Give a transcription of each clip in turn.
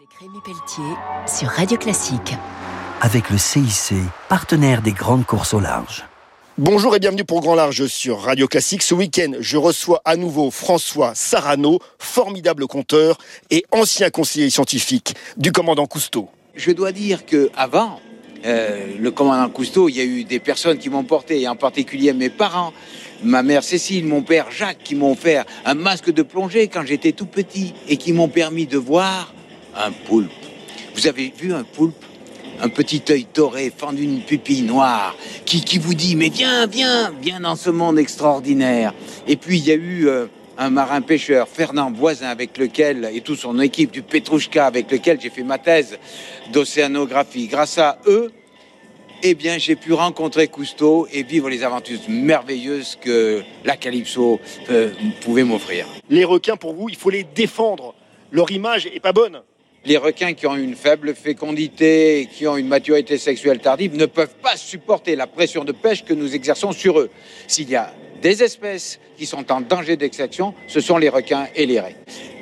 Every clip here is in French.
Avec Rémi Pelletier sur Radio Classique. Avec le CIC, partenaire des grandes courses au large. Bonjour et bienvenue pour Grand Large sur Radio Classique. Ce week-end, je reçois à nouveau François Sarano, formidable conteur et ancien conseiller scientifique du commandant Cousteau. Je dois dire que avant euh, le commandant Cousteau, il y a eu des personnes qui m'ont porté, et en particulier mes parents, ma mère Cécile, mon père Jacques, qui m'ont fait un masque de plongée quand j'étais tout petit et qui m'ont permis de voir un poulpe. Vous avez vu un poulpe? Un petit œil doré fendu d'une pupille noire qui, qui vous dit mais viens, viens, viens dans ce monde extraordinaire. Et puis il y a eu euh, un marin pêcheur, Fernand Voisin, avec lequel, et toute son équipe du Petrouchka, avec lequel j'ai fait ma thèse d'océanographie. Grâce à eux, eh bien, j'ai pu rencontrer Cousteau et vivre les aventures merveilleuses que la Calypso euh, pouvait m'offrir. Les requins, pour vous, il faut les défendre. Leur image est pas bonne. Les requins qui ont une faible fécondité, qui ont une maturité sexuelle tardive, ne peuvent pas supporter la pression de pêche que nous exerçons sur eux. S'il y a des espèces qui sont en danger d'extinction, ce sont les requins et les raies.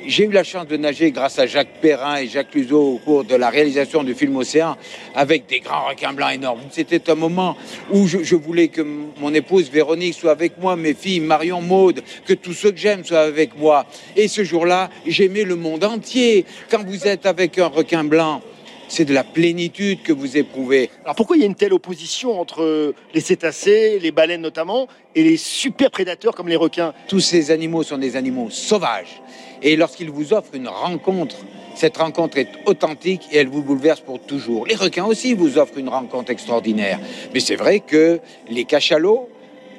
J'ai eu la chance de nager grâce à Jacques Perrin et Jacques Luzeau au cours de la réalisation du film Océan avec des grands requins blancs énormes. C'était un moment où je, je, voulais que mon épouse Véronique soit avec moi, mes filles Marion, Maude, que tous ceux que j'aime soient avec moi. Et ce jour-là, j'aimais le monde entier. Quand vous êtes avec un requin blanc, c'est de la plénitude que vous éprouvez. Alors pourquoi il y a une telle opposition entre les cétacés, les baleines notamment, et les super prédateurs comme les requins? Tous ces animaux sont des animaux sauvages. Et lorsqu'ils vous offrent une rencontre, cette rencontre est authentique et elle vous bouleverse pour toujours. Les requins aussi vous offrent une rencontre extraordinaire. Mais c'est vrai que les cachalots,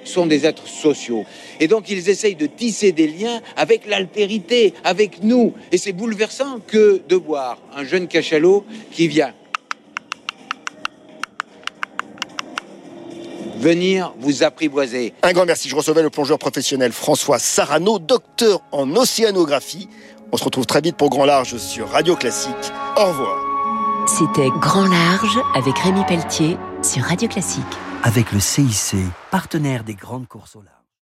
sont des êtres sociaux. Et donc ils essayent de tisser des liens avec l'altérité, avec nous. Et c'est bouleversant que de voir un jeune cachalot qui vient venir vous apprivoiser. Un grand merci. Je recevais le plongeur professionnel François Sarano, docteur en océanographie. On se retrouve très vite pour Grand Large sur Radio Classique. Au revoir. C'était Grand Large avec Rémi Pelletier sur Radio Classique avec le CIC, partenaire des grandes courses au.